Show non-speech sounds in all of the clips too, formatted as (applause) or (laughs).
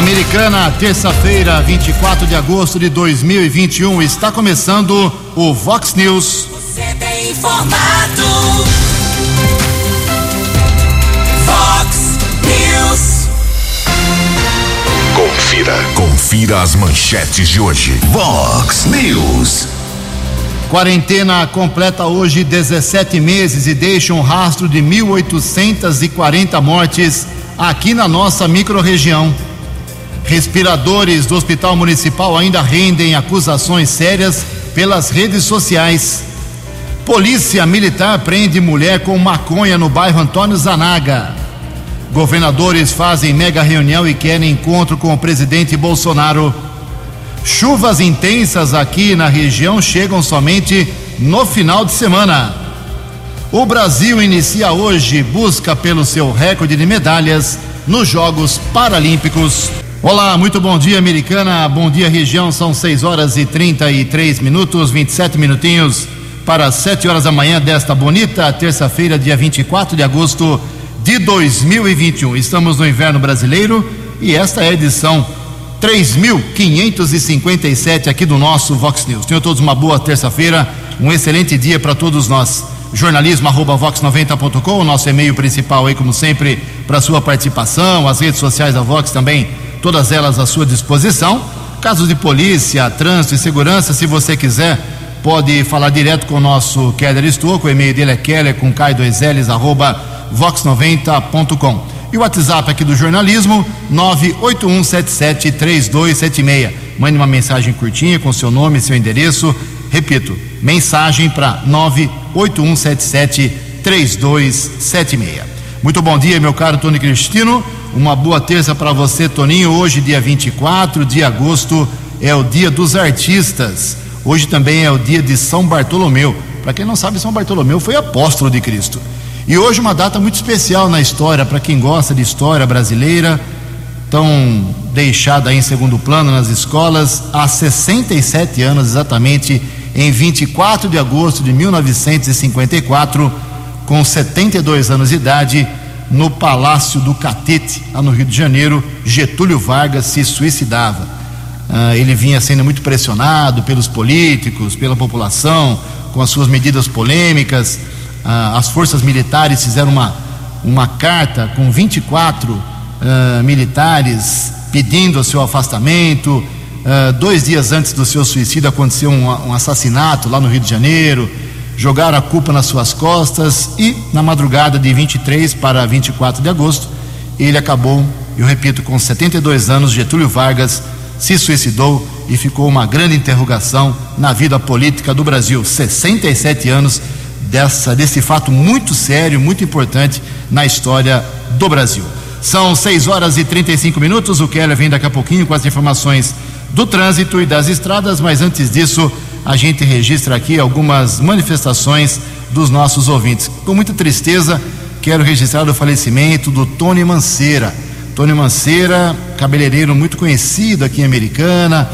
Americana, terça-feira, 24 de agosto de 2021, está começando o Vox News. Você bem informado. Vox News. Confira, confira as manchetes de hoje. Vox News. Quarentena completa hoje 17 meses e deixa um rastro de 1.840 mortes aqui na nossa microrregião. Respiradores do Hospital Municipal ainda rendem acusações sérias pelas redes sociais. Polícia Militar prende mulher com maconha no bairro Antônio Zanaga. Governadores fazem mega reunião e querem encontro com o presidente Bolsonaro. Chuvas intensas aqui na região chegam somente no final de semana. O Brasil inicia hoje busca pelo seu recorde de medalhas nos Jogos Paralímpicos. Olá, muito bom dia, americana. Bom dia, região. São 6 horas e 33 minutos, 27 minutinhos para 7 horas da manhã desta bonita terça-feira, dia 24 de agosto de 2021. Estamos no inverno brasileiro e esta é a edição 3.557 aqui do nosso Vox News. Tenham todos uma boa terça-feira, um excelente dia para todos nós. Jornalismo arroba vox90.com, o nosso e-mail principal aí, como sempre, para sua participação, as redes sociais da Vox também, todas elas à sua disposição. Casos de polícia, trânsito e segurança, se você quiser, pode falar direto com o nosso Keller Estouco, o e-mail dele é keller com k2ls arroba vox90.com. E o WhatsApp aqui do jornalismo, 981773276. Mande uma mensagem curtinha com seu nome seu endereço. Repito, mensagem para 981773276. Muito bom dia, meu caro Tony Cristino. Uma boa terça para você, Toninho. Hoje, dia 24 de agosto, é o dia dos artistas. Hoje também é o dia de São Bartolomeu. Para quem não sabe, São Bartolomeu foi apóstolo de Cristo. E hoje uma data muito especial na história, para quem gosta de história brasileira, tão deixada em segundo plano nas escolas, há 67 anos exatamente, em 24 de agosto de 1954, com 72 anos de idade, no Palácio do Catete, lá no Rio de Janeiro, Getúlio Vargas se suicidava. Ah, ele vinha sendo muito pressionado pelos políticos, pela população, com as suas medidas polêmicas. Ah, as forças militares fizeram uma, uma carta com 24 ah, militares pedindo o seu afastamento. Ah, dois dias antes do seu suicídio aconteceu um, um assassinato lá no Rio de Janeiro. Jogaram a culpa nas suas costas e, na madrugada de 23 para 24 de agosto, ele acabou, eu repito, com 72 anos, Getúlio Vargas se suicidou e ficou uma grande interrogação na vida política do Brasil. 67 anos dessa, desse fato muito sério, muito importante na história do Brasil. São 6 horas e 35 minutos. O Keller vem daqui a pouquinho com as informações do trânsito e das estradas, mas antes disso, a gente registra aqui algumas manifestações dos nossos ouvintes. Com muita tristeza, quero registrar o falecimento do Tony Manceira. Tony Manceira, cabeleireiro muito conhecido aqui em Americana,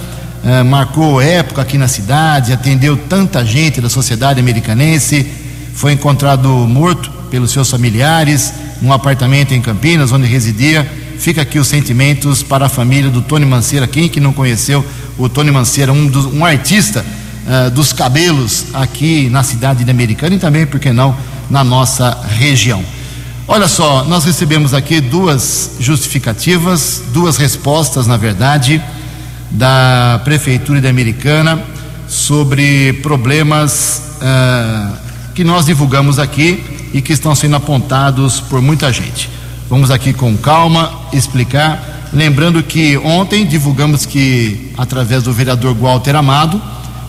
eh, marcou época aqui na cidade, atendeu tanta gente da sociedade americanense, foi encontrado morto pelos seus familiares num apartamento em Campinas, onde residia. Fica aqui os sentimentos para a família do Tony Manceira. Quem que não conheceu o Tony Manceira, um, um artista uh, dos cabelos aqui na cidade de Americana e também, por que não, na nossa região. Olha só, nós recebemos aqui duas justificativas, duas respostas, na verdade, da Prefeitura de Americana sobre problemas uh, que nós divulgamos aqui e que estão sendo apontados por muita gente. Vamos aqui com calma explicar. Lembrando que ontem divulgamos que, através do vereador Walter Amado,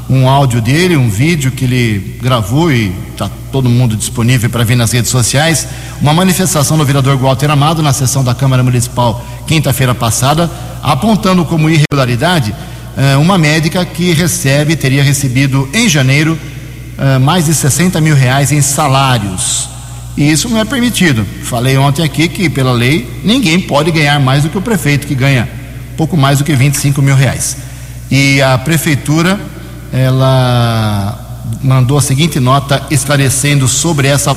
um áudio dele, um vídeo que ele gravou e está todo mundo disponível para ver nas redes sociais, uma manifestação do vereador Walter Amado na sessão da Câmara Municipal quinta-feira passada, apontando como irregularidade eh, uma médica que recebe, teria recebido em janeiro eh, mais de 60 mil reais em salários. E isso não é permitido. Falei ontem aqui que, pela lei, ninguém pode ganhar mais do que o prefeito, que ganha pouco mais do que 25 mil reais. E a prefeitura, ela mandou a seguinte nota esclarecendo sobre essa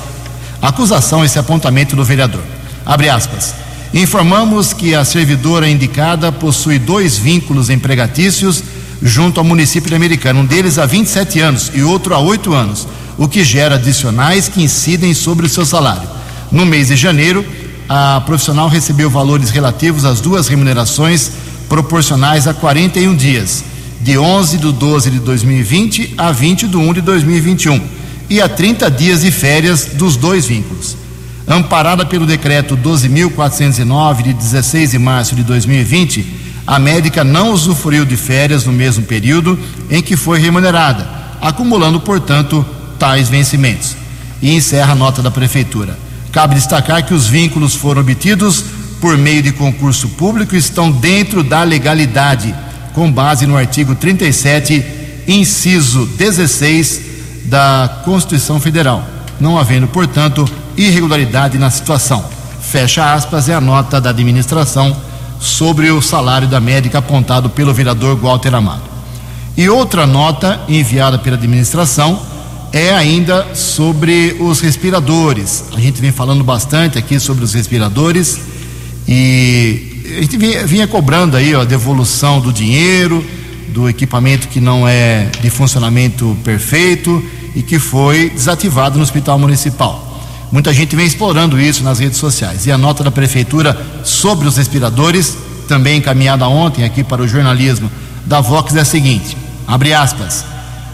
acusação, esse apontamento do vereador. Abre aspas. Informamos que a servidora indicada possui dois vínculos empregatícios junto ao município de Americana, um deles há 27 anos e outro há 8 anos, o que gera adicionais que incidem sobre o seu salário. No mês de janeiro, a profissional recebeu valores relativos às duas remunerações proporcionais a 41 dias, de 11 de 12 de 2020 a 20 de 1 de 2021, e a 30 dias de férias dos dois vínculos. Amparada pelo decreto 12.409 de 16 de março de 2020, a médica não usufruiu de férias no mesmo período em que foi remunerada, acumulando, portanto, tais vencimentos. E encerra a nota da Prefeitura. Cabe destacar que os vínculos foram obtidos por meio de concurso público e estão dentro da legalidade, com base no artigo 37, inciso 16 da Constituição Federal, não havendo, portanto, irregularidade na situação. Fecha aspas, é a nota da administração sobre o salário da médica apontado pelo vereador Walter Amado. E outra nota enviada pela administração é ainda sobre os respiradores. A gente vem falando bastante aqui sobre os respiradores e a gente vinha, vinha cobrando aí ó, a devolução do dinheiro, do equipamento que não é de funcionamento perfeito e que foi desativado no hospital municipal. Muita gente vem explorando isso nas redes sociais. E a nota da prefeitura sobre os respiradores, também encaminhada ontem aqui para o jornalismo da Vox, é a seguinte: abre aspas.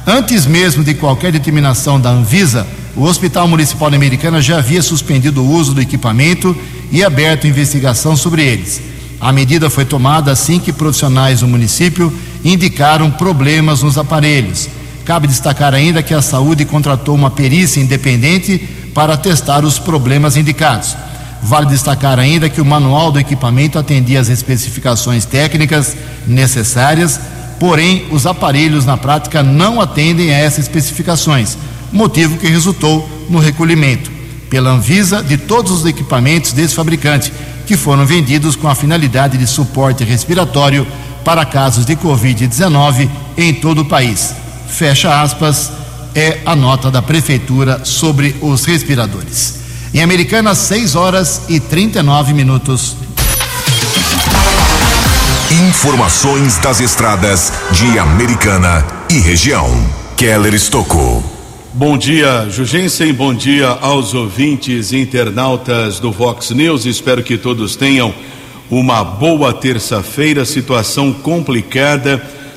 Antes mesmo de qualquer determinação da Anvisa, o Hospital Municipal de Americana já havia suspendido o uso do equipamento e aberto investigação sobre eles. A medida foi tomada assim que profissionais do município indicaram problemas nos aparelhos. Cabe destacar ainda que a saúde contratou uma perícia independente para testar os problemas indicados. Vale destacar ainda que o manual do equipamento atendia às especificações técnicas necessárias, porém os aparelhos na prática não atendem a essas especificações, motivo que resultou no recolhimento pela Anvisa de todos os equipamentos desse fabricante, que foram vendidos com a finalidade de suporte respiratório para casos de Covid-19 em todo o país. Fecha aspas, é a nota da Prefeitura sobre os respiradores. Em Americana, 6 horas e 39 minutos. Informações das estradas de Americana e região. Keller Estocou. Bom dia, Jugensen. Bom dia aos ouvintes e internautas do Vox News. Espero que todos tenham uma boa terça-feira. Situação complicada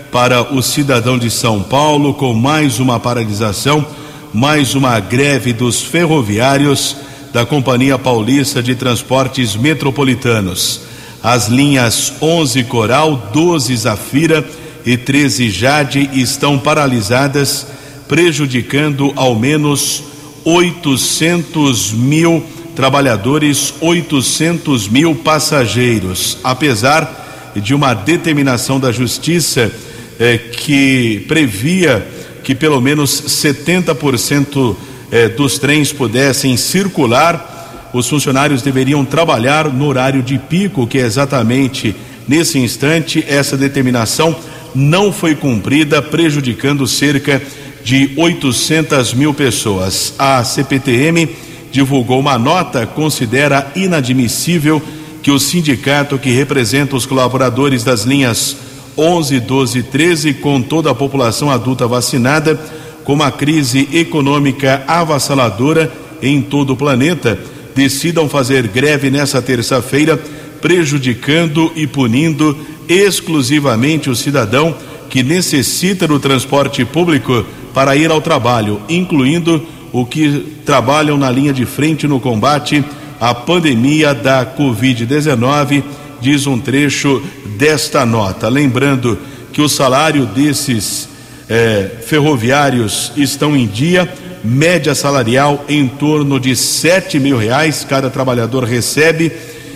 para o cidadão de São Paulo, com mais uma paralisação, mais uma greve dos ferroviários da Companhia Paulista de Transportes Metropolitanos. As linhas 11 Coral, 12 Zafira e 13 Jade estão paralisadas, prejudicando ao menos 800 mil trabalhadores, 800 mil passageiros. Apesar de uma determinação da Justiça eh, que previa que pelo menos 70% eh, dos trens pudessem circular os funcionários deveriam trabalhar no horário de pico, que é exatamente nesse instante. Essa determinação não foi cumprida, prejudicando cerca de 800 mil pessoas. A CPTM divulgou uma nota, considera inadmissível que o sindicato que representa os colaboradores das linhas 11, 12 e 13, com toda a população adulta vacinada, com uma crise econômica avassaladora em todo o planeta, decidam fazer greve nessa terça-feira, prejudicando e punindo exclusivamente o cidadão que necessita do transporte público para ir ao trabalho, incluindo o que trabalham na linha de frente no combate à pandemia da Covid-19, diz um trecho desta nota. Lembrando que o salário desses eh, ferroviários estão em dia média salarial em torno de sete mil reais cada trabalhador recebe.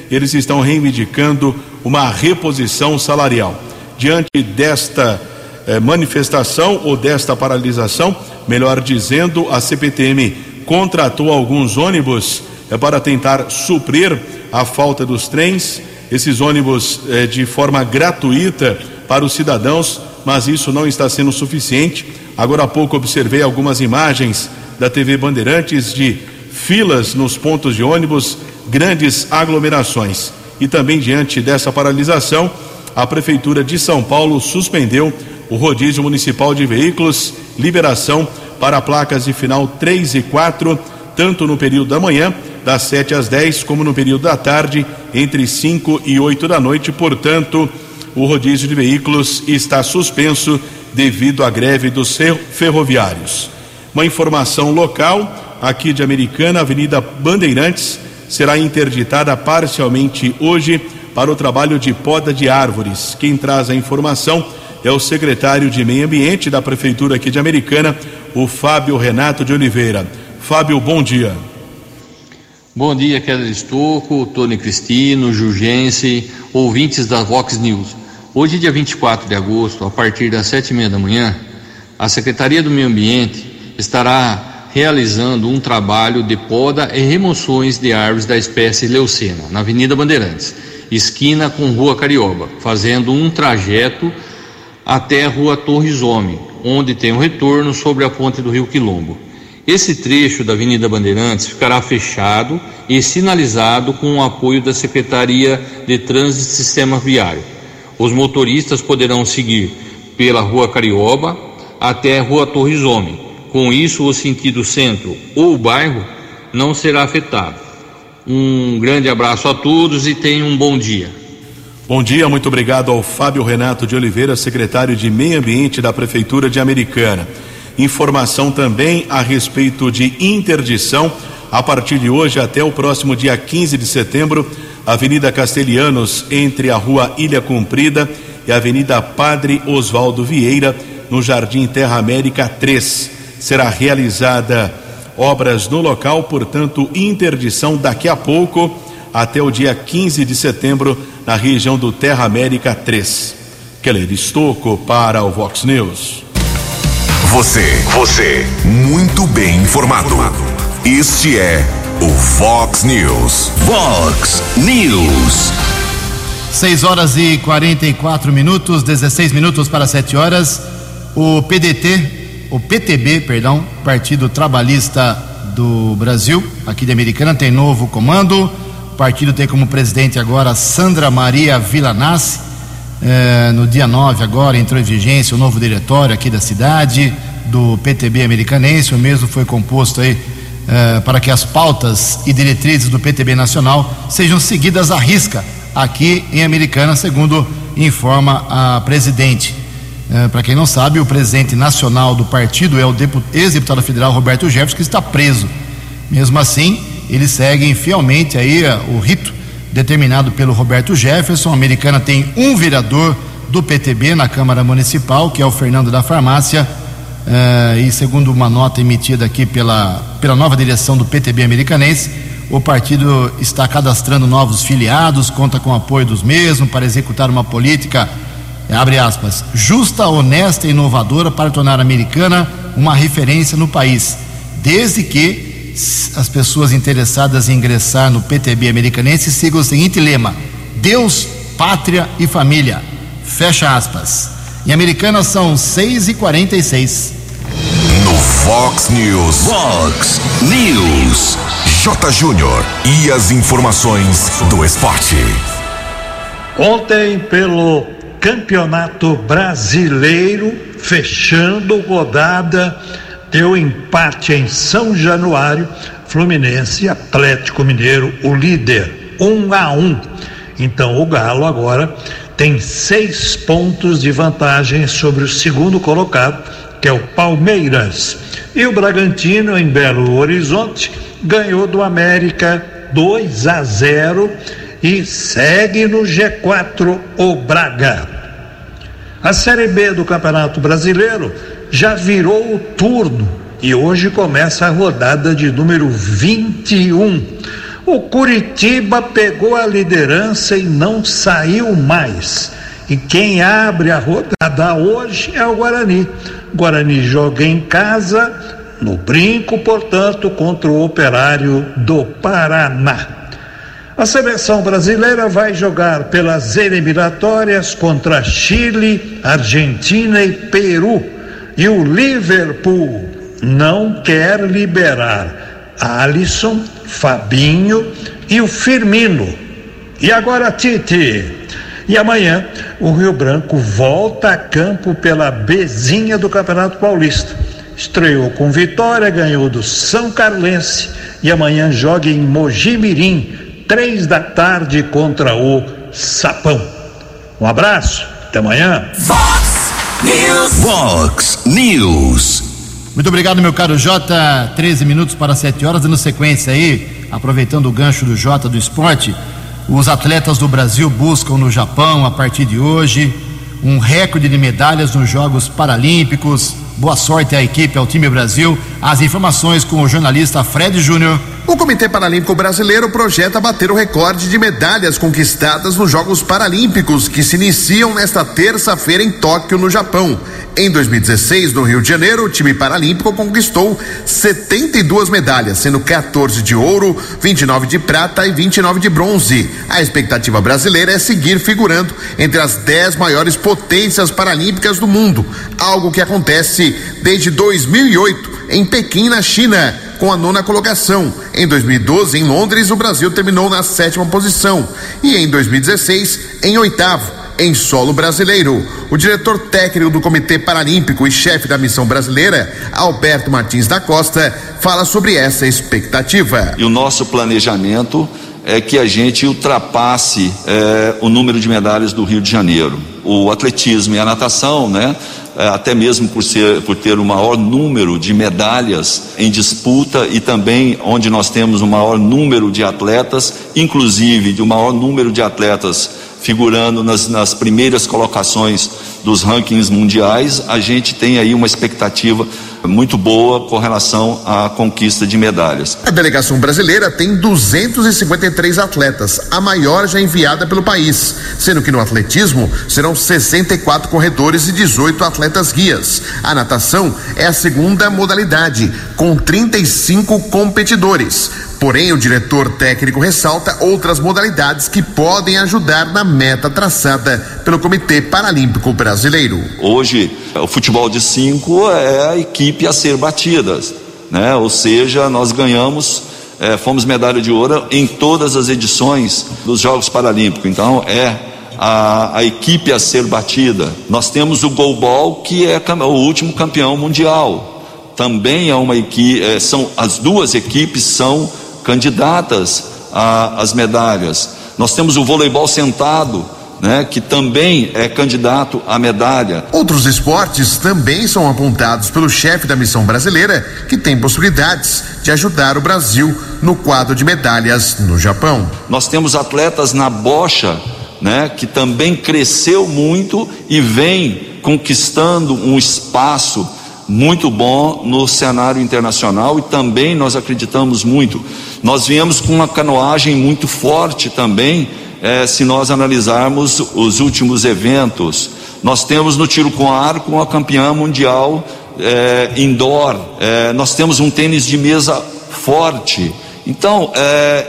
Eles estão reivindicando uma reposição salarial. Diante desta eh, manifestação ou desta paralisação, melhor dizendo, a CPTM contratou alguns ônibus eh, para tentar suprir a falta dos trens. Esses ônibus eh, de forma gratuita para os cidadãos, mas isso não está sendo suficiente Agora há pouco observei algumas imagens da TV Bandeirantes de filas nos pontos de ônibus, grandes aglomerações. E também diante dessa paralisação, a Prefeitura de São Paulo suspendeu o rodízio municipal de veículos, liberação para placas de final 3 e 4, tanto no período da manhã, das 7 às 10, como no período da tarde, entre 5 e 8 da noite. Portanto, o rodízio de veículos está suspenso devido à greve dos ferroviários. Uma informação local, aqui de Americana, Avenida Bandeirantes, será interditada parcialmente hoje para o trabalho de poda de árvores. Quem traz a informação é o secretário de Meio Ambiente da Prefeitura aqui de Americana, o Fábio Renato de Oliveira. Fábio, bom dia. Bom dia, Keller Estocco, Tony Cristino, Jurgense, ouvintes da Vox News. Hoje, dia 24 de agosto, a partir das sete e meia da manhã, a Secretaria do Meio Ambiente estará realizando um trabalho de poda e remoções de árvores da espécie Leucena, na Avenida Bandeirantes, esquina com Rua Carioba, fazendo um trajeto até a Rua Torres Homem, onde tem um retorno sobre a ponte do Rio Quilombo. Esse trecho da Avenida Bandeirantes ficará fechado e sinalizado com o apoio da Secretaria de Trânsito e Sistema Viário os motoristas poderão seguir pela Rua Carioba até a Rua Torres Homem. Com isso, o sentido centro ou bairro não será afetado. Um grande abraço a todos e tenham um bom dia. Bom dia, muito obrigado ao Fábio Renato de Oliveira, secretário de Meio Ambiente da Prefeitura de Americana. Informação também a respeito de interdição a partir de hoje até o próximo dia 15 de setembro Avenida Castelhanos, entre a Rua Ilha Comprida e a Avenida Padre Oswaldo Vieira, no Jardim Terra América 3. Será realizada obras no local, portanto, interdição daqui a pouco até o dia 15 de setembro na região do Terra América 3. Keller Estocco para o Vox News. Você, você, muito bem informado. Este é o Fox News. Fox News. 6 horas e 44 minutos, 16 minutos para 7 horas. O PDT, o PTB, perdão, Partido Trabalhista do Brasil, aqui de Americana, tem novo comando. O partido tem como presidente agora Sandra Maria Villanassi. É, no dia 9 agora entrou em vigência o novo diretório aqui da cidade, do PTB americanense. O mesmo foi composto aí eh, para que as pautas e diretrizes do PTB nacional sejam seguidas à risca aqui em Americana, segundo informa a presidente. Eh, para quem não sabe, o presidente nacional do partido é o ex-deputado federal Roberto Jefferson, que está preso. Mesmo assim, eles seguem fielmente aí eh, o rito determinado pelo Roberto Jefferson. A Americana tem um vereador do PTB na Câmara Municipal, que é o Fernando da Farmácia Uh, e segundo uma nota emitida aqui pela, pela nova direção do PTB americanense, o partido está cadastrando novos filiados, conta com o apoio dos mesmos para executar uma política, abre aspas, justa, honesta e inovadora para tornar a americana uma referência no país, desde que as pessoas interessadas em ingressar no PTB americanense sigam o seguinte lema: Deus, pátria e família. Fecha aspas. Em Americana são 6 e 46 No Fox News. Fox News. J. Júnior. E as informações do esporte. Ontem, pelo Campeonato Brasileiro, fechando rodada, deu empate em São Januário, Fluminense Atlético Mineiro, o líder, um a um. Então o Galo agora tem seis pontos de vantagem sobre o segundo colocado, que é o Palmeiras. E o Bragantino, em Belo Horizonte, ganhou do América 2 a 0 e segue no G4 o Braga. A Série B do Campeonato Brasileiro já virou o turno e hoje começa a rodada de número 21. O Curitiba pegou a liderança e não saiu mais. E quem abre a rodada hoje é o Guarani. O Guarani joga em casa, no brinco, portanto, contra o Operário do Paraná. A seleção brasileira vai jogar pelas eliminatórias contra Chile, Argentina e Peru. E o Liverpool não quer liberar Alisson, Fabinho e o Firmino. E agora, Tite. E amanhã, o Rio Branco volta a campo pela Bezinha do Campeonato Paulista. Estreou com vitória, ganhou do São Carlense e amanhã joga em Mojimirim, três da tarde contra o Sapão. Um abraço, até amanhã. News. Vox News. Muito obrigado, meu caro Jota. 13 minutos para 7 horas, dando sequência aí, aproveitando o gancho do Jota do esporte. Os atletas do Brasil buscam no Japão, a partir de hoje, um recorde de medalhas nos Jogos Paralímpicos. Boa sorte à equipe, ao time Brasil. As informações com o jornalista Fred Júnior. O Comitê Paralímpico Brasileiro projeta bater o recorde de medalhas conquistadas nos Jogos Paralímpicos, que se iniciam nesta terça-feira em Tóquio, no Japão. Em 2016, no Rio de Janeiro, o time paralímpico conquistou 72 medalhas, sendo 14 de ouro, 29 de prata e 29 de bronze. A expectativa brasileira é seguir figurando entre as 10 maiores potências paralímpicas do mundo, algo que acontece desde 2008 em Pequim, na China com a nona colocação. Em 2012, em Londres, o Brasil terminou na sétima posição. E em 2016, em oitavo, em solo brasileiro. O diretor técnico do Comitê Paralímpico e chefe da missão brasileira, Alberto Martins da Costa, fala sobre essa expectativa. E o nosso planejamento é que a gente ultrapasse é, o número de medalhas do Rio de Janeiro. O atletismo e a natação, né? É, até mesmo por, ser, por ter o maior número de medalhas em disputa e também onde nós temos o maior número de atletas, inclusive de o maior número de atletas figurando nas, nas primeiras colocações dos rankings mundiais, a gente tem aí uma expectativa muito boa com relação à conquista de medalhas. A delegação brasileira tem 253 atletas, a maior já enviada pelo país, sendo que no atletismo serão 64 corredores e 18 atletas guias. A natação é a segunda modalidade, com 35 competidores. Porém, o diretor técnico ressalta outras modalidades que podem ajudar na meta traçada pelo Comitê Paralímpico Brasileiro. Hoje, o futebol de cinco é a equipe a ser batida, né? Ou seja, nós ganhamos, é, fomos medalha de ouro em todas as edições dos Jogos Paralímpicos. Então, é a, a equipe a ser batida. Nós temos o goalball, que é o último campeão mundial. Também é uma equipe, é, são as duas equipes são candidatas às medalhas. Nós temos o voleibol sentado, né, que também é candidato à medalha. Outros esportes também são apontados pelo chefe da missão brasileira, que tem possibilidades de ajudar o Brasil no quadro de medalhas no Japão. Nós temos atletas na bocha, né, que também cresceu muito e vem conquistando um espaço muito bom no cenário internacional e também nós acreditamos muito. Nós viemos com uma canoagem muito forte também, eh, se nós analisarmos os últimos eventos. Nós temos no tiro com arco uma campeã mundial eh, indoor, eh, nós temos um tênis de mesa forte. Então,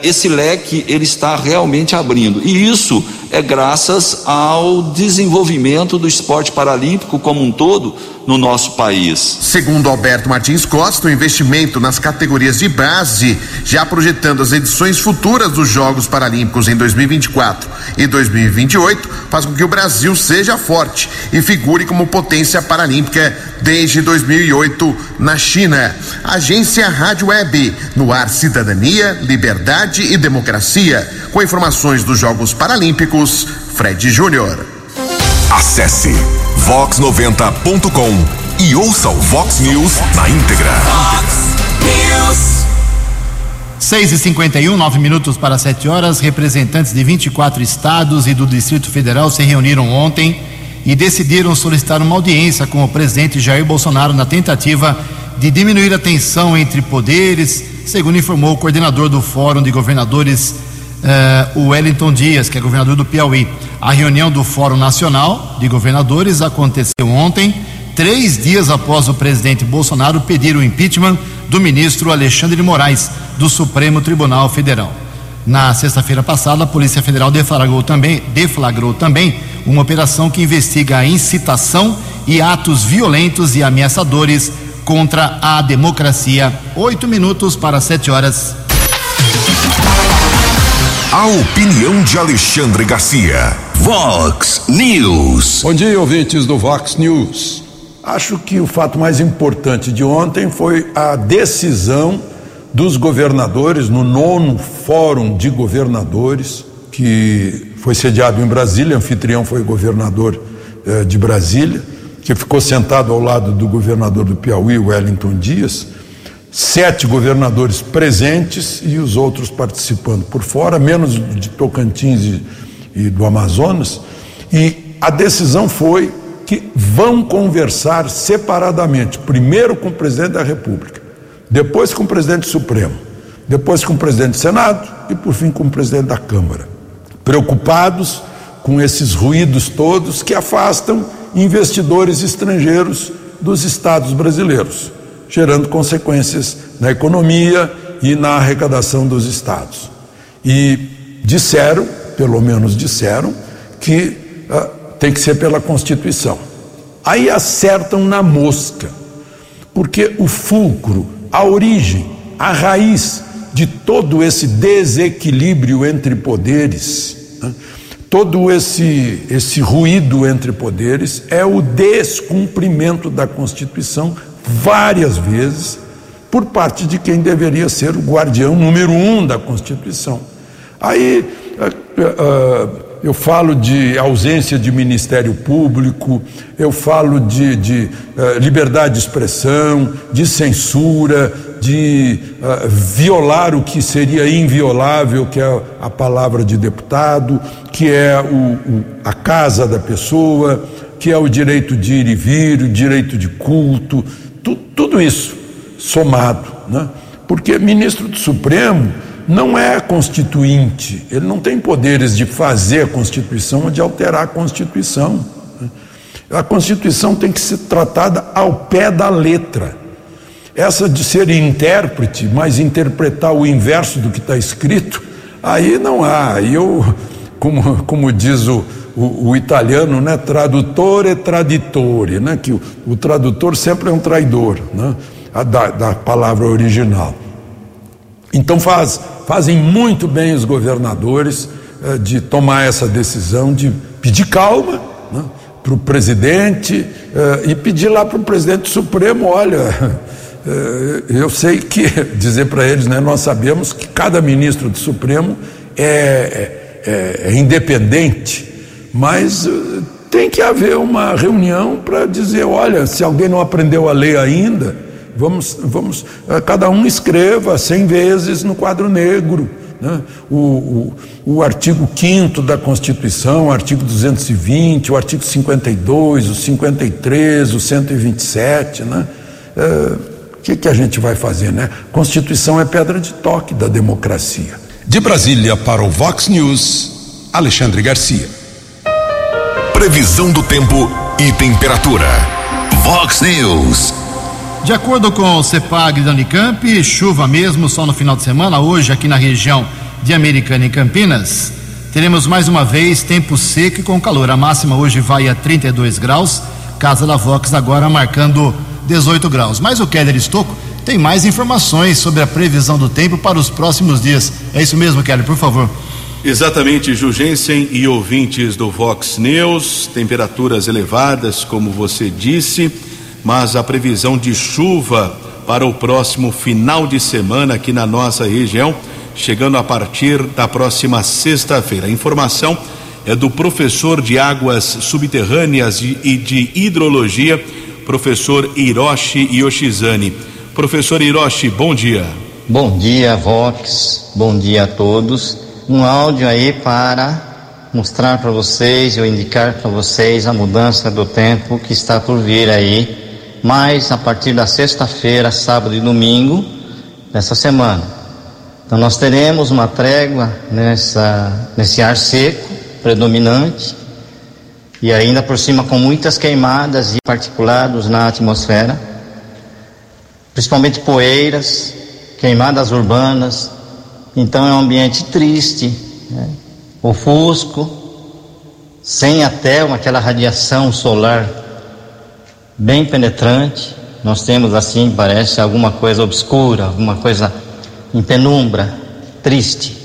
esse leque ele está realmente abrindo. E isso é graças ao desenvolvimento do esporte paralímpico como um todo no nosso país. Segundo Alberto Martins Costa, o investimento nas categorias de base, já projetando as edições futuras dos Jogos Paralímpicos em 2024 e 2028, faz com que o Brasil seja forte e figure como potência paralímpica desde 2008 na China. Agência Rádio Web, no ar Cidadania, Liberdade e Democracia, com informações dos Jogos Paralímpicos, Fred Júnior. Acesse vox90.com e ouça o Vox News na íntegra. Fox News. 6 e 51 9 minutos para 7 horas. Representantes de 24 estados e do Distrito Federal se reuniram ontem e decidiram solicitar uma audiência com o presidente Jair Bolsonaro na tentativa de diminuir a tensão entre poderes, segundo informou o coordenador do Fórum de Governadores, eh, o Wellington Dias, que é governador do Piauí. A reunião do Fórum Nacional de Governadores aconteceu ontem, três dias após o presidente Bolsonaro pedir o impeachment do ministro Alexandre de Moraes, do Supremo Tribunal Federal. Na sexta-feira passada, a Polícia Federal deflagrou também, deflagrou também uma operação que investiga a incitação e atos violentos e ameaçadores contra a democracia. Oito minutos para sete horas. A opinião de Alexandre Garcia. Vox News. Bom dia, ouvintes do Vox News. Acho que o fato mais importante de ontem foi a decisão dos governadores no nono Fórum de Governadores, que foi sediado em Brasília, anfitrião foi o governador eh, de Brasília, que ficou sentado ao lado do governador do Piauí, Wellington Dias, sete governadores presentes e os outros participando por fora, menos de Tocantins e, e do Amazonas, e a decisão foi que vão conversar separadamente, primeiro com o presidente da República, depois com o presidente Supremo, depois com o presidente do Senado e por fim com o presidente da Câmara. Preocupados com esses ruídos todos que afastam investidores estrangeiros dos estados brasileiros, gerando consequências na economia e na arrecadação dos estados. E disseram, pelo menos disseram, que ah, tem que ser pela Constituição. Aí acertam na mosca, porque o fulcro, a origem, a raiz de todo esse desequilíbrio entre poderes, né, todo esse, esse ruído entre poderes é o descumprimento da Constituição várias vezes por parte de quem deveria ser o guardião número um da Constituição. Aí uh, uh, eu falo de ausência de Ministério Público, eu falo de, de uh, liberdade de expressão, de censura, de violar o que seria inviolável, que é a palavra de deputado, que é o, a casa da pessoa, que é o direito de ir e vir, o direito de culto, tu, tudo isso somado, né? porque ministro do Supremo não é constituinte, ele não tem poderes de fazer a Constituição ou de alterar a Constituição. A Constituição tem que ser tratada ao pé da letra. Essa de ser intérprete, mas interpretar o inverso do que está escrito, aí não há. Eu, como, como diz o, o, o, italiano, né, tradutor e traditore, né, que o, o tradutor sempre é um traidor né, da, da palavra original. Então faz, fazem muito bem os governadores eh, de tomar essa decisão de pedir calma né, para o presidente eh, e pedir lá para o presidente Supremo, olha, (laughs) eh, eu sei que (laughs) dizer para eles, né, nós sabemos que cada ministro do Supremo é, é, é independente, mas tem que haver uma reunião para dizer, olha, se alguém não aprendeu a ler ainda, Vamos, vamos, eh, cada um escreva cem vezes no quadro negro. Né? O, o, o artigo 5 da Constituição, o artigo 220, o artigo 52, o 53, o 127. Né? É, o que, que a gente vai fazer? Né? Constituição é pedra de toque da democracia. De Brasília para o Vox News, Alexandre Garcia. Previsão do tempo e temperatura. Vox News. De acordo com o CEPAG da Unicamp, chuva mesmo só no final de semana, hoje aqui na região de Americana e Campinas. Teremos mais uma vez tempo seco e com calor. A máxima hoje vai a 32 graus, Casa da Vox agora marcando 18 graus. Mas o Keller Estocco tem mais informações sobre a previsão do tempo para os próximos dias. É isso mesmo, Keller, por favor. Exatamente, Jugensen e ouvintes do Vox News, temperaturas elevadas, como você disse mas a previsão de chuva para o próximo final de semana aqui na nossa região, chegando a partir da próxima sexta-feira. A informação é do professor de águas subterrâneas e de hidrologia, professor Hiroshi Yoshizane. Professor Hiroshi, bom dia. Bom dia, Vox. Bom dia a todos. Um áudio aí para mostrar para vocês, ou indicar para vocês a mudança do tempo que está por vir aí mas a partir da sexta-feira, sábado e domingo dessa semana. Então nós teremos uma trégua nessa, nesse ar seco predominante e ainda por cima com muitas queimadas e particulados na atmosfera, principalmente poeiras, queimadas urbanas. Então é um ambiente triste, né? ofusco, sem até aquela radiação solar bem penetrante. Nós temos assim, parece alguma coisa obscura, alguma coisa em penumbra, triste.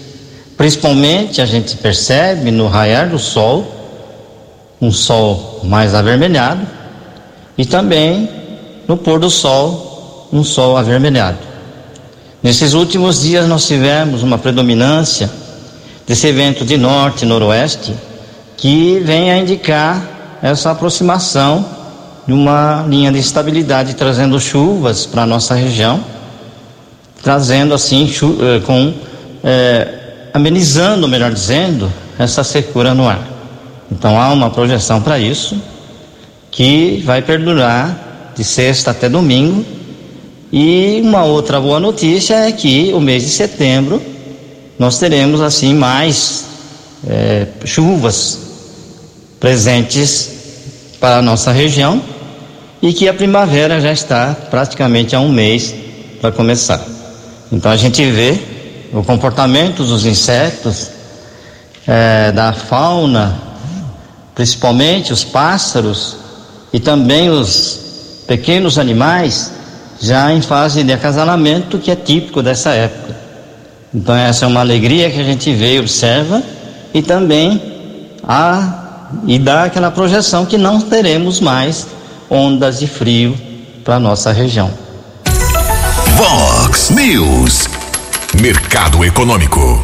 Principalmente a gente percebe no raiar do sol, um sol mais avermelhado, e também no pôr do sol, um sol avermelhado. Nesses últimos dias nós tivemos uma predominância desse evento de norte e noroeste que vem a indicar essa aproximação de uma linha de estabilidade trazendo chuvas para a nossa região, trazendo assim eh, com é, amenizando, melhor dizendo, essa secura no ar. Então há uma projeção para isso que vai perdurar de sexta até domingo. E uma outra boa notícia é que o mês de setembro nós teremos assim mais é, chuvas presentes para a nossa região e que a primavera já está praticamente há um mês para começar. Então a gente vê o comportamento dos insetos, é, da fauna, principalmente os pássaros e também os pequenos animais, já em fase de acasalamento, que é típico dessa época. Então, essa é uma alegria que a gente vê e observa, e também a, e dá aquela projeção que não teremos mais ondas de frio para a nossa região. Vox News. Mercado Econômico.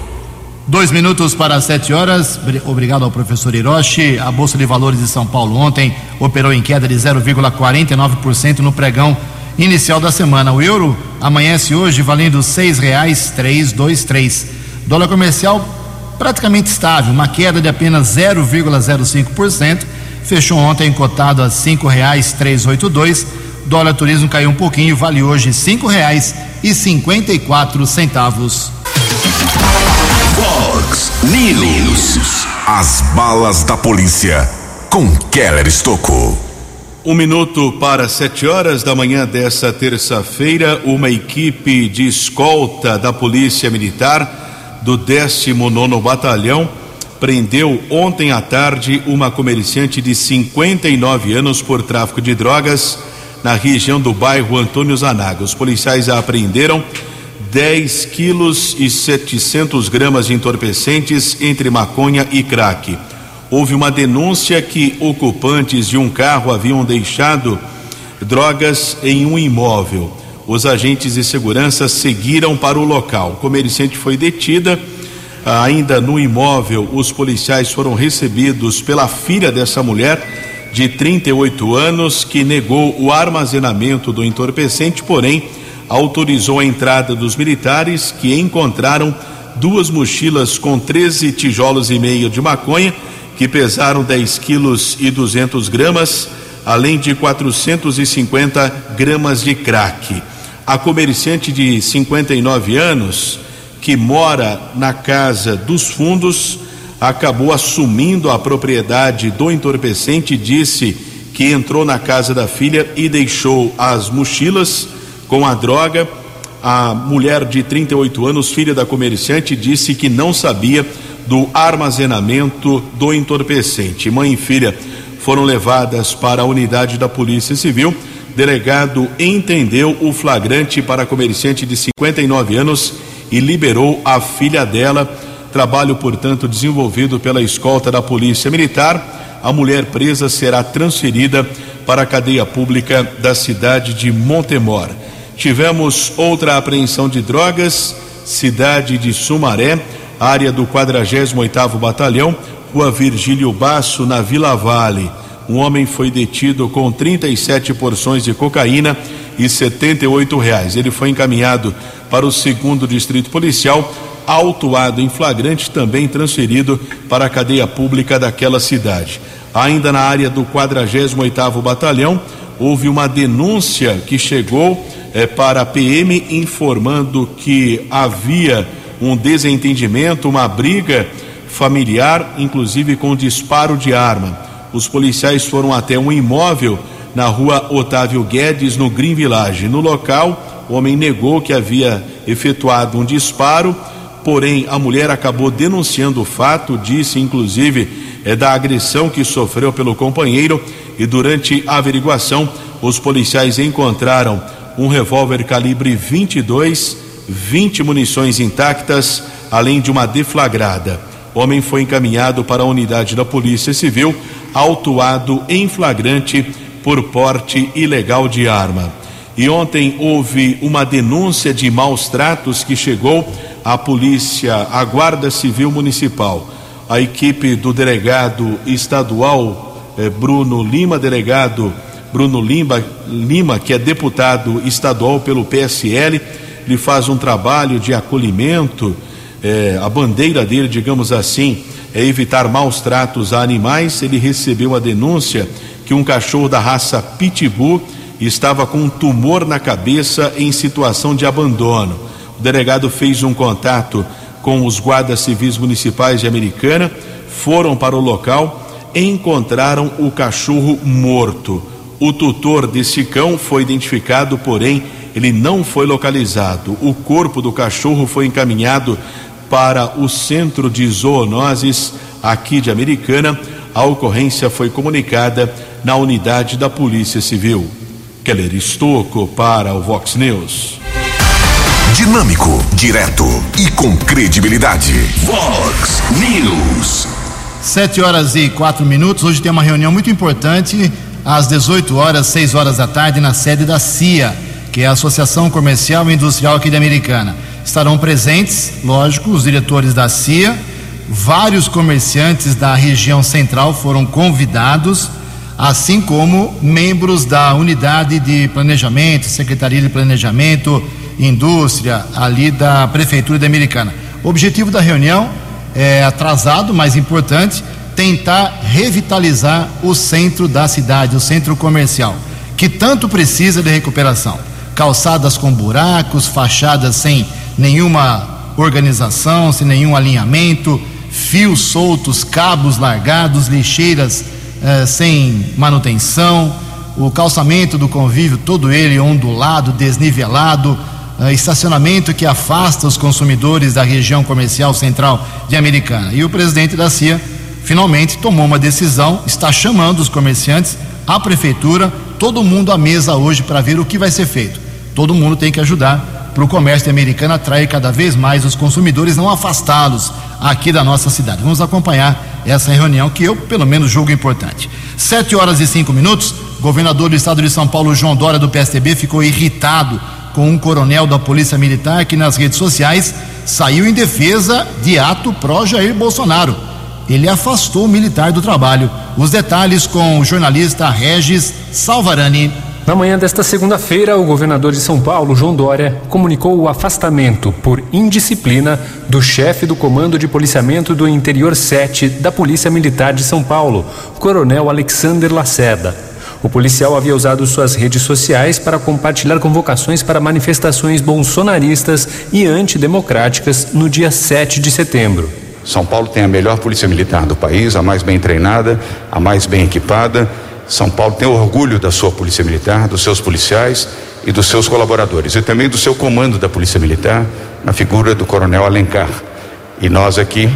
Dois minutos para sete horas. Obrigado ao professor Hiroshi. A Bolsa de Valores de São Paulo ontem operou em queda de 0,49% no pregão inicial da semana. O euro amanhece hoje valendo seis reais três dois três. Dólar comercial praticamente estável, uma queda de apenas 0,05%. Fechou ontem cotado a cinco reais três oito dois. Dólar turismo caiu um pouquinho, vale hoje cinco reais e cinquenta e quatro centavos. Fox News. As balas da polícia com Keller Estocou. Um minuto para sete horas da manhã dessa terça-feira, uma equipe de escolta da Polícia Militar do 19 Batalhão prendeu ontem à tarde uma comerciante de 59 anos por tráfico de drogas na região do bairro Antônio Zanaga. Os policiais a apreenderam 10 quilos e 700 gramas de entorpecentes entre maconha e crack houve uma denúncia que ocupantes de um carro haviam deixado drogas em um imóvel. Os agentes de segurança seguiram para o local. O comerciante foi detida. Ainda no imóvel, os policiais foram recebidos pela filha dessa mulher, de 38 anos, que negou o armazenamento do entorpecente, porém autorizou a entrada dos militares que encontraram duas mochilas com 13 tijolos e meio de maconha que pesaram 10 quilos e 200 gramas, além de 450 gramas de crack. A comerciante de 59 anos, que mora na casa dos fundos, acabou assumindo a propriedade do entorpecente, disse que entrou na casa da filha e deixou as mochilas com a droga. A mulher de 38 anos, filha da comerciante, disse que não sabia do armazenamento do entorpecente. Mãe e filha foram levadas para a unidade da Polícia Civil. Delegado entendeu o flagrante para a comerciante de 59 anos e liberou a filha dela. Trabalho, portanto, desenvolvido pela escolta da Polícia Militar. A mulher presa será transferida para a cadeia pública da cidade de Montemor. Tivemos outra apreensão de drogas, cidade de Sumaré área do 48º Batalhão, Rua Virgílio Basso, na Vila Vale. Um homem foi detido com 37 porções de cocaína e 78 reais. Ele foi encaminhado para o segundo distrito policial, autuado em flagrante, também transferido para a cadeia pública daquela cidade. Ainda na área do 48º Batalhão, houve uma denúncia que chegou eh, para a PM informando que havia um desentendimento, uma briga familiar, inclusive com disparo de arma. Os policiais foram até um imóvel na rua Otávio Guedes, no Green Village. No local, o homem negou que havia efetuado um disparo, porém a mulher acabou denunciando o fato, disse inclusive é da agressão que sofreu pelo companheiro e durante a averiguação os policiais encontraram um revólver calibre 22 20 munições intactas, além de uma deflagrada. O homem foi encaminhado para a unidade da Polícia Civil, autuado em flagrante por porte ilegal de arma. E ontem houve uma denúncia de maus tratos que chegou à polícia, à Guarda Civil Municipal. A equipe do delegado estadual eh, Bruno Lima, delegado Bruno Lima, Lima, que é deputado estadual pelo PSL, ele faz um trabalho de acolhimento. Eh, a bandeira dele, digamos assim, é evitar maus tratos a animais. Ele recebeu a denúncia que um cachorro da raça Pitbull estava com um tumor na cabeça em situação de abandono. O delegado fez um contato com os guardas civis municipais de Americana, foram para o local encontraram o cachorro morto. O tutor desse cão foi identificado, porém, ele não foi localizado. O corpo do cachorro foi encaminhado para o centro de zoonoses aqui de Americana. A ocorrência foi comunicada na unidade da Polícia Civil. Keller Estocco para o Vox News. Dinâmico, direto e com credibilidade. Vox News. Sete horas e quatro minutos. Hoje tem uma reunião muito importante às 18 horas, 6 horas da tarde, na sede da CIA, que é a Associação Comercial e Industrial aqui de Americana. Estarão presentes, lógico, os diretores da CIA, vários comerciantes da região central foram convidados assim como membros da unidade de planejamento, Secretaria de Planejamento, Indústria, ali da Prefeitura de Americana. O objetivo da reunião é atrasado, mas importante, tentar revitalizar o centro da cidade, o centro comercial, que tanto precisa de recuperação. Calçadas com buracos, fachadas sem nenhuma organização, sem nenhum alinhamento, fios soltos, cabos largados, lixeiras eh, sem manutenção, o calçamento do convívio, todo ele ondulado, desnivelado, eh, estacionamento que afasta os consumidores da região comercial central de Americana. E o presidente da CIA finalmente tomou uma decisão, está chamando os comerciantes, a prefeitura, todo mundo à mesa hoje para ver o que vai ser feito. Todo mundo tem que ajudar para o comércio americano atrair cada vez mais os consumidores, não afastá-los aqui da nossa cidade. Vamos acompanhar essa reunião que eu, pelo menos, julgo importante. Sete horas e cinco minutos, governador do estado de São Paulo, João Dória, do PSDB, ficou irritado com um coronel da Polícia Militar que nas redes sociais saiu em defesa de ato pró-Jair Bolsonaro. Ele afastou o militar do trabalho. Os detalhes com o jornalista Regis Salvarani. Na manhã desta segunda-feira, o governador de São Paulo, João Dória, comunicou o afastamento por indisciplina do chefe do Comando de Policiamento do Interior 7 da Polícia Militar de São Paulo, Coronel Alexander Lacerda. O policial havia usado suas redes sociais para compartilhar convocações para manifestações bolsonaristas e antidemocráticas no dia 7 de setembro. São Paulo tem a melhor polícia militar do país, a mais bem treinada, a mais bem equipada são Paulo tem orgulho da sua Polícia Militar, dos seus policiais e dos seus colaboradores, e também do seu comando da Polícia Militar, na figura do Coronel Alencar. E nós aqui,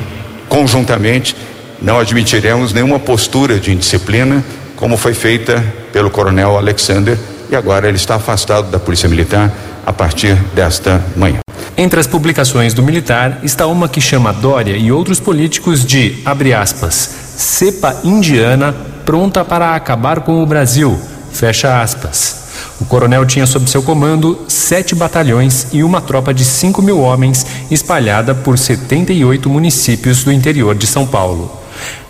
conjuntamente, não admitiremos nenhuma postura de indisciplina, como foi feita pelo Coronel Alexander, e agora ele está afastado da Polícia Militar a partir desta manhã. Entre as publicações do militar está uma que chama Dória e outros políticos de, abre aspas, cepa indiana pronta para acabar com o Brasil. Fecha aspas. O coronel tinha sob seu comando sete batalhões e uma tropa de 5 mil homens espalhada por 78 municípios do interior de São Paulo.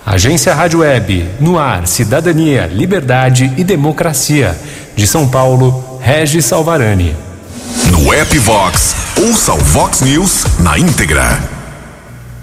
Agência Rádio Web, no ar, Cidadania, Liberdade e Democracia. De São Paulo, Regis Salvarani. No app Vox, ouça o Vox News na íntegra.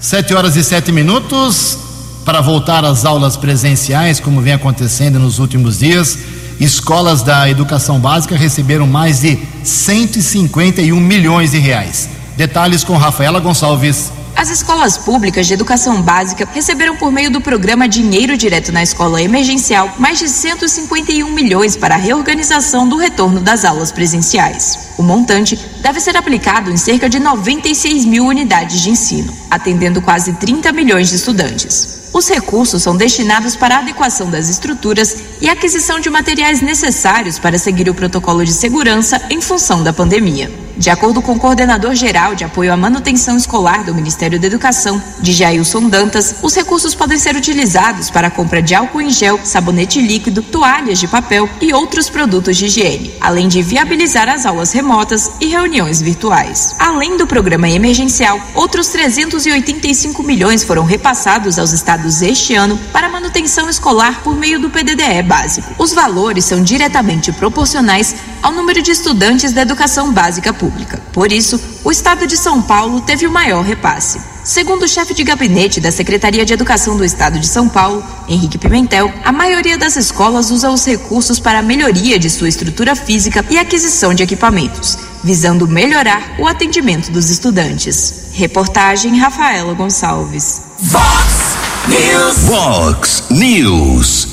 Sete horas e sete minutos para voltar às aulas presenciais, como vem acontecendo nos últimos dias. Escolas da educação básica receberam mais de 151 milhões de reais. Detalhes com Rafaela Gonçalves. As escolas públicas de educação básica receberam por meio do programa Dinheiro Direto na Escola Emergencial mais de 151 milhões para a reorganização do retorno das aulas presenciais. O montante deve ser aplicado em cerca de 96 mil unidades de ensino, atendendo quase 30 milhões de estudantes. Os recursos são destinados para a adequação das estruturas e aquisição de materiais necessários para seguir o protocolo de segurança em função da pandemia. De acordo com o coordenador geral de apoio à manutenção escolar do Ministério da Educação, de Jailson Dantas, os recursos podem ser utilizados para a compra de álcool em gel, sabonete líquido, toalhas de papel e outros produtos de higiene, além de viabilizar as aulas remotas e reuniões virtuais. Além do programa emergencial, outros 385 milhões foram repassados aos estados este ano para manutenção escolar por meio do PDDE básico. Os valores são diretamente proporcionais ao número de estudantes da educação básica pública. Por isso, o estado de São Paulo teve o maior repasse. Segundo o chefe de gabinete da Secretaria de Educação do Estado de São Paulo, Henrique Pimentel, a maioria das escolas usa os recursos para a melhoria de sua estrutura física e aquisição de equipamentos, visando melhorar o atendimento dos estudantes. Reportagem Rafaela Gonçalves. Vox News. Vox News.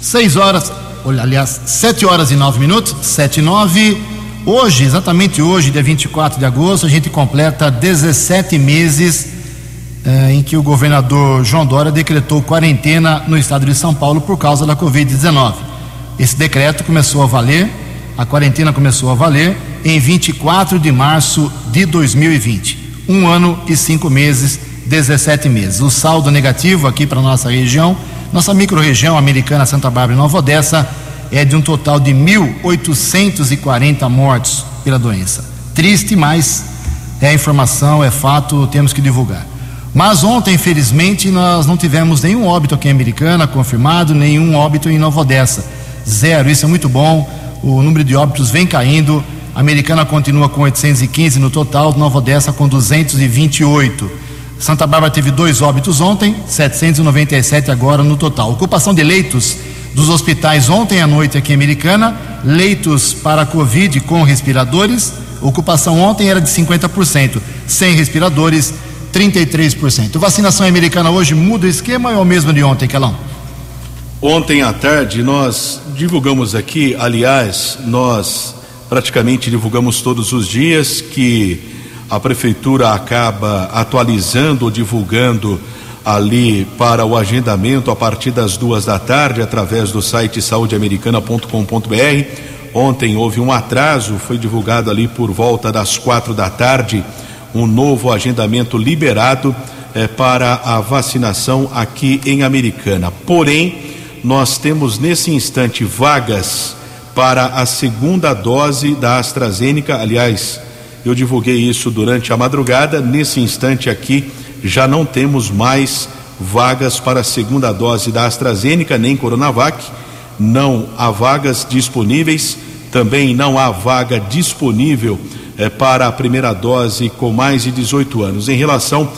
6 horas, olha, aliás, 7 horas e 9 minutos, 7 e 9. Hoje, exatamente hoje, dia 24 de agosto, a gente completa 17 meses eh, em que o governador João Dória decretou quarentena no estado de São Paulo por causa da Covid-19. Esse decreto começou a valer, a quarentena começou a valer em 24 de março de 2020. Um ano e cinco meses, 17 meses. O saldo negativo aqui para nossa região, nossa microrregião americana Santa Bárbara e Nova Odessa, é de um total de 1.840 mortos pela doença. Triste, mas é informação, é fato, temos que divulgar. Mas ontem, infelizmente, nós não tivemos nenhum óbito aqui em Americana confirmado, nenhum óbito em Nova Odessa. Zero, isso é muito bom. O número de óbitos vem caindo. A Americana continua com 815 no total, Nova Odessa com 228. Santa Bárbara teve dois óbitos ontem, 797 agora no total. Ocupação de leitos dos hospitais ontem à noite aqui em Americana, leitos para Covid com respiradores, ocupação ontem era de 50%, sem respiradores, 33%. Vacinação americana hoje muda o esquema ou é o mesmo de ontem, Kelão? Ontem à tarde nós divulgamos aqui, aliás, nós praticamente divulgamos todos os dias que a prefeitura acaba atualizando ou divulgando ali para o agendamento a partir das duas da tarde através do site saudeamericana.com.br. Ontem houve um atraso, foi divulgado ali por volta das quatro da tarde um novo agendamento liberado eh, para a vacinação aqui em Americana. Porém, nós temos nesse instante vagas para a segunda dose da AstraZeneca. Aliás, eu divulguei isso durante a madrugada. Nesse instante aqui, já não temos mais vagas para a segunda dose da AstraZeneca nem Coronavac. Não há vagas disponíveis. Também não há vaga disponível é, para a primeira dose com mais de 18 anos. Em relação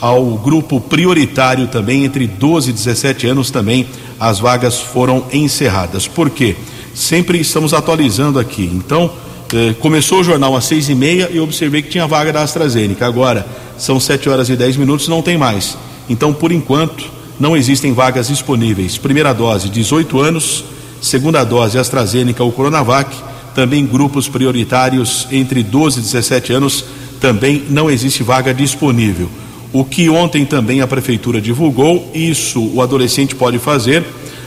ao grupo prioritário também, entre 12 e 17 anos, também as vagas foram encerradas. Por quê? Sempre estamos atualizando aqui. Então, eh, começou o jornal às seis e meia e observei que tinha vaga da AstraZeneca. Agora são 7 horas e 10 minutos, não tem mais. Então, por enquanto, não existem vagas disponíveis. Primeira dose, 18 anos. Segunda dose, AstraZeneca ou Coronavac também grupos prioritários entre 12 e 17 anos, também não existe vaga disponível. O que ontem também a prefeitura divulgou, isso o adolescente pode fazer,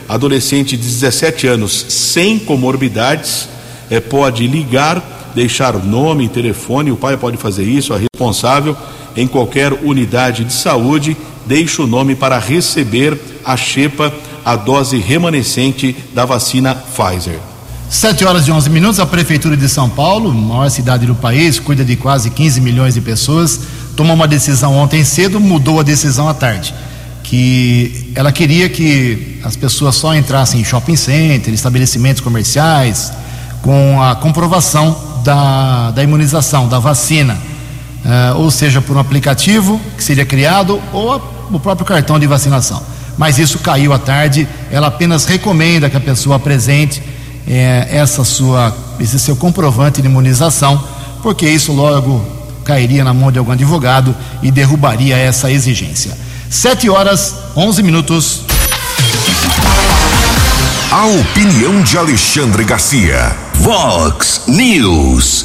adolescente de 17 anos sem comorbidades, é, pode ligar, deixar nome telefone, o pai pode fazer isso, a responsável em qualquer unidade de saúde, deixa o nome para receber a xepa, a dose remanescente da vacina Pfizer. 7 horas e 11 minutos, a Prefeitura de São Paulo, maior cidade do país, cuida de quase 15 milhões de pessoas, tomou uma decisão ontem cedo, mudou a decisão à tarde. Que ela queria que as pessoas só entrassem em shopping center, estabelecimentos comerciais, com a comprovação da, da imunização, da vacina. Uh, ou seja, por um aplicativo que seria criado ou a, o próprio cartão de vacinação. Mas isso caiu à tarde, ela apenas recomenda que a pessoa apresente é, essa sua, esse seu comprovante de imunização, porque isso logo cairia na mão de algum advogado e derrubaria essa exigência. 7 horas 11 minutos. A opinião de Alexandre Garcia. Vox News.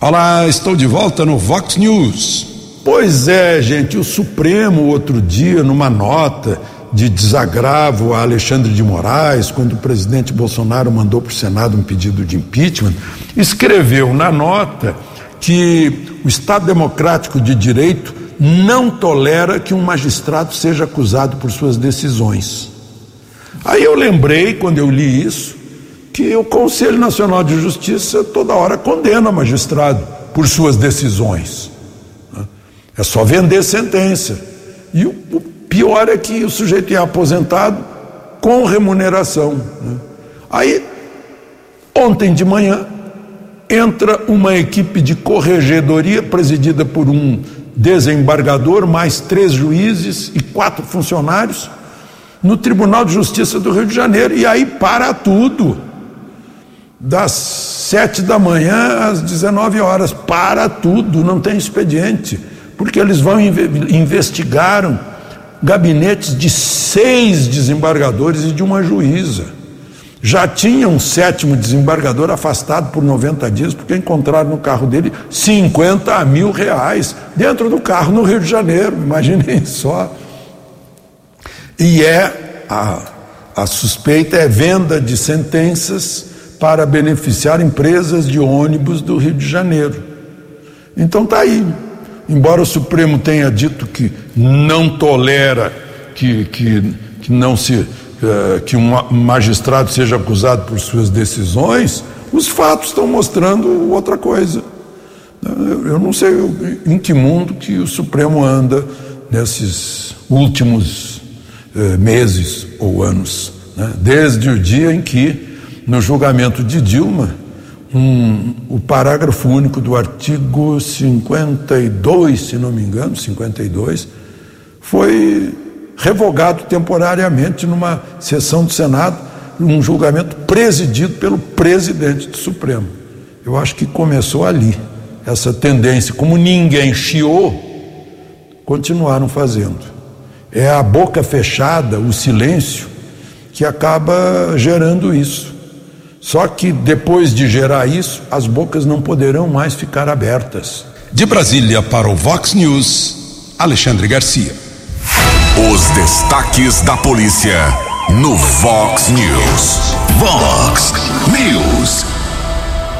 Olá, estou de volta no Vox News. Pois é, gente, o Supremo outro dia, numa nota, de desagravo a Alexandre de Moraes, quando o presidente Bolsonaro mandou para o Senado um pedido de impeachment, escreveu na nota que o Estado Democrático de Direito não tolera que um magistrado seja acusado por suas decisões. Aí eu lembrei, quando eu li isso, que o Conselho Nacional de Justiça toda hora condena magistrado por suas decisões. É só vender sentença. E o, pior é que o sujeito é aposentado com remuneração. Né? Aí, ontem de manhã, entra uma equipe de corregedoria presidida por um desembargador, mais três juízes e quatro funcionários, no Tribunal de Justiça do Rio de Janeiro. E aí para tudo. Das sete da manhã às 19 horas. Para tudo, não tem expediente. Porque eles vão investigaram gabinetes de seis desembargadores e de uma juíza. Já tinha um sétimo desembargador afastado por 90 dias, porque encontraram no carro dele 50 mil reais dentro do carro no Rio de Janeiro, imaginem (laughs) só. E é a, a suspeita é venda de sentenças para beneficiar empresas de ônibus do Rio de Janeiro. Então tá aí. Embora o Supremo tenha dito que não tolera que, que, que não se eh, que um magistrado seja acusado por suas decisões, os fatos estão mostrando outra coisa. Eu não sei em que mundo que o Supremo anda nesses últimos eh, meses ou anos, né? desde o dia em que, no julgamento de Dilma, um, o parágrafo único do artigo 52, se não me engano, 52, foi revogado temporariamente numa sessão do Senado, um julgamento presidido pelo presidente do Supremo. Eu acho que começou ali essa tendência, como ninguém chiou, continuaram fazendo. É a boca fechada, o silêncio, que acaba gerando isso. Só que depois de gerar isso, as bocas não poderão mais ficar abertas. De Brasília para o Vox News, Alexandre Garcia. Os destaques da polícia no Vox News. Vox News.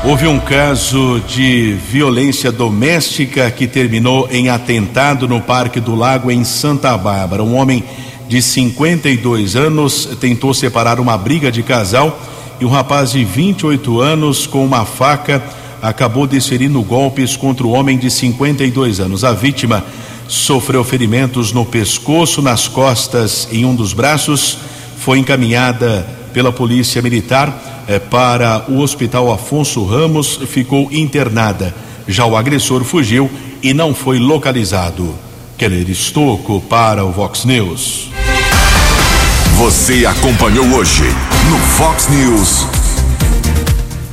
Houve um caso de violência doméstica que terminou em atentado no Parque do Lago, em Santa Bárbara. Um homem de 52 anos tentou separar uma briga de casal e um rapaz de 28 anos, com uma faca, acabou desferindo golpes contra o homem de 52 anos. A vítima sofreu ferimentos no pescoço, nas costas e em um dos braços. Foi encaminhada pela Polícia Militar eh, para o Hospital Afonso Ramos, ficou internada. Já o agressor fugiu e não foi localizado. Keller Estocco para o Vox News. Você acompanhou hoje no Fox News.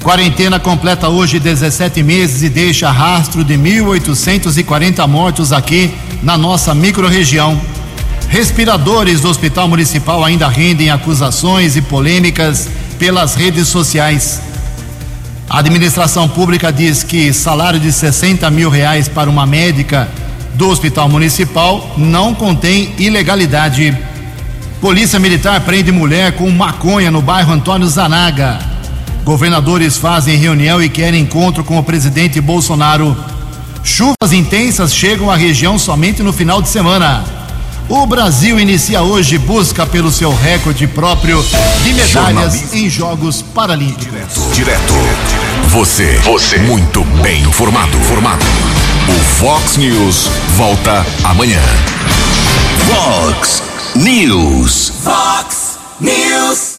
Quarentena completa hoje 17 meses e deixa rastro de 1.840 mortos aqui na nossa microrregião. Respiradores do Hospital Municipal ainda rendem acusações e polêmicas pelas redes sociais. A administração pública diz que salário de 60 mil reais para uma médica do Hospital Municipal não contém ilegalidade. Polícia Militar prende mulher com maconha no bairro Antônio Zanaga. Governadores fazem reunião e querem encontro com o presidente Bolsonaro. Chuvas intensas chegam à região somente no final de semana. O Brasil inicia hoje busca pelo seu recorde próprio de medalhas em Jogos Paralímpicos. Direto. Você. Você. Muito bem informado. Formado. O Fox News volta amanhã. Fox News. Fox News.